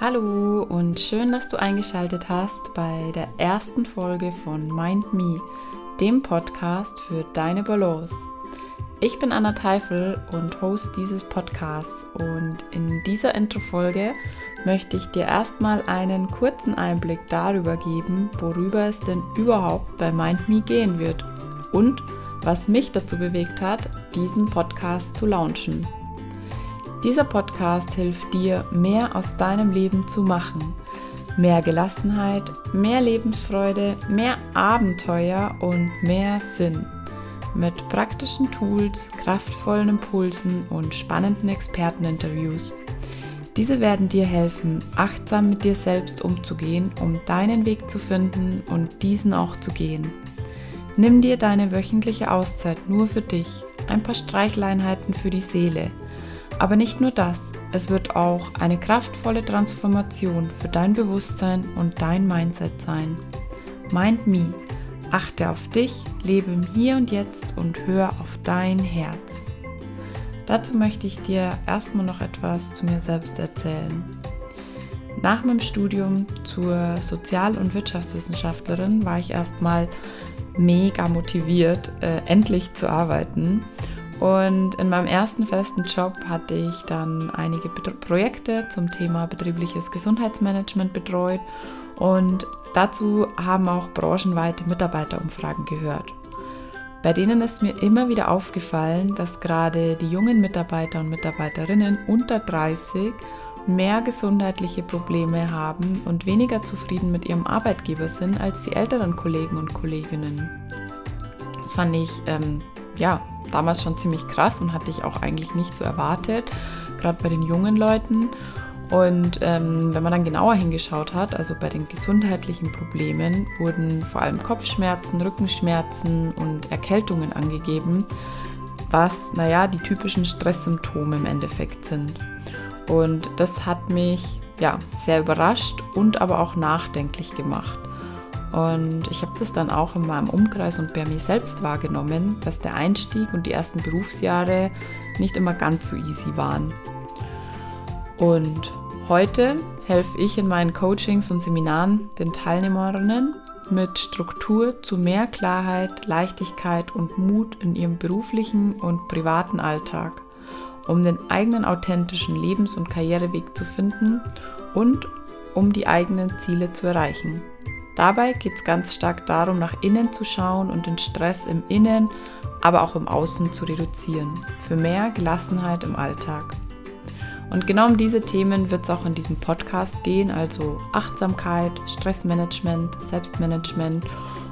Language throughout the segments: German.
Hallo und schön, dass du eingeschaltet hast bei der ersten Folge von Mind Me, dem Podcast für deine Balance. Ich bin Anna Teifel und Host dieses Podcasts und in dieser Intro-Folge möchte ich dir erstmal einen kurzen Einblick darüber geben, worüber es denn überhaupt bei Mind Me gehen wird und was mich dazu bewegt hat, diesen Podcast zu launchen. Dieser Podcast hilft dir, mehr aus deinem Leben zu machen. Mehr Gelassenheit, mehr Lebensfreude, mehr Abenteuer und mehr Sinn. Mit praktischen Tools, kraftvollen Impulsen und spannenden Experteninterviews. Diese werden dir helfen, achtsam mit dir selbst umzugehen, um deinen Weg zu finden und diesen auch zu gehen. Nimm dir deine wöchentliche Auszeit nur für dich, ein paar Streichleinheiten für die Seele – aber nicht nur das, es wird auch eine kraftvolle Transformation für dein Bewusstsein und dein Mindset sein. Mind Me. Achte auf dich, lebe im Hier und Jetzt und hör auf dein Herz. Dazu möchte ich dir erstmal noch etwas zu mir selbst erzählen. Nach meinem Studium zur Sozial- und Wirtschaftswissenschaftlerin war ich erstmal mega motiviert, äh, endlich zu arbeiten und in meinem ersten festen Job hatte ich dann einige Projekte zum Thema betriebliches Gesundheitsmanagement betreut und dazu haben auch branchenweite Mitarbeiterumfragen gehört. Bei denen ist mir immer wieder aufgefallen, dass gerade die jungen Mitarbeiter und Mitarbeiterinnen unter 30 mehr gesundheitliche Probleme haben und weniger zufrieden mit ihrem Arbeitgeber sind als die älteren Kollegen und Kolleginnen. Das fand ich ähm, ja damals schon ziemlich krass und hatte ich auch eigentlich nicht so erwartet, gerade bei den jungen Leuten. Und ähm, wenn man dann genauer hingeschaut hat, also bei den gesundheitlichen Problemen, wurden vor allem Kopfschmerzen, Rückenschmerzen und Erkältungen angegeben, was, naja, die typischen Stresssymptome im Endeffekt sind. Und das hat mich ja sehr überrascht und aber auch nachdenklich gemacht. Und ich habe das dann auch in meinem Umkreis und bei mir selbst wahrgenommen, dass der Einstieg und die ersten Berufsjahre nicht immer ganz so easy waren. Und heute helfe ich in meinen Coachings und Seminaren den Teilnehmerinnen mit Struktur zu mehr Klarheit, Leichtigkeit und Mut in ihrem beruflichen und privaten Alltag, um den eigenen authentischen Lebens- und Karriereweg zu finden und um die eigenen Ziele zu erreichen. Dabei geht es ganz stark darum, nach innen zu schauen und den Stress im Innen, aber auch im Außen zu reduzieren, für mehr Gelassenheit im Alltag. Und genau um diese Themen wird es auch in diesem Podcast gehen, also Achtsamkeit, Stressmanagement, Selbstmanagement.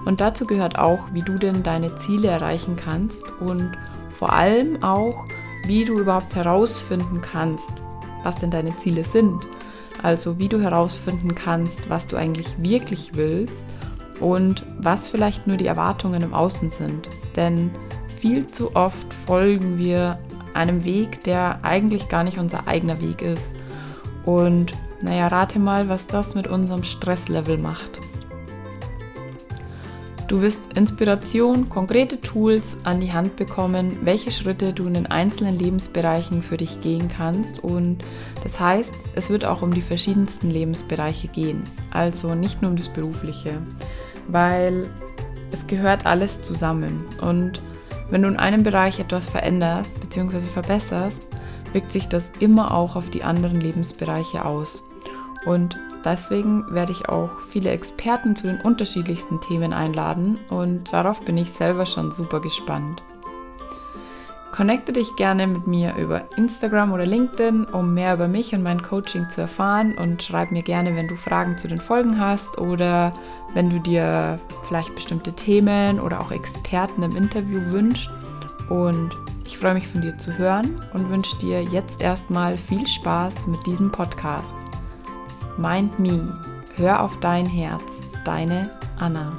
Und dazu gehört auch, wie du denn deine Ziele erreichen kannst und vor allem auch, wie du überhaupt herausfinden kannst, was denn deine Ziele sind also wie du herausfinden kannst, was du eigentlich wirklich willst und was vielleicht nur die Erwartungen im Außen sind. Denn viel zu oft folgen wir einem Weg, der eigentlich gar nicht unser eigener Weg ist. Und naja, rate mal, was das mit unserem Stresslevel macht. Du wirst Inspiration, konkrete Tools an die Hand bekommen, welche Schritte du in den einzelnen Lebensbereichen für dich gehen kannst. Und das heißt, es wird auch um die verschiedensten Lebensbereiche gehen. Also nicht nur um das Berufliche, weil es gehört alles zusammen. Und wenn du in einem Bereich etwas veränderst bzw. verbesserst, wirkt sich das immer auch auf die anderen Lebensbereiche aus. Und deswegen werde ich auch viele Experten zu den unterschiedlichsten Themen einladen und darauf bin ich selber schon super gespannt. Connecte dich gerne mit mir über Instagram oder LinkedIn, um mehr über mich und mein Coaching zu erfahren und schreib mir gerne, wenn du Fragen zu den Folgen hast oder wenn du dir vielleicht bestimmte Themen oder auch Experten im Interview wünschst. Und ich freue mich von dir zu hören und wünsche dir jetzt erstmal viel Spaß mit diesem Podcast. Mind Me. Hör auf dein Herz. Deine Anna.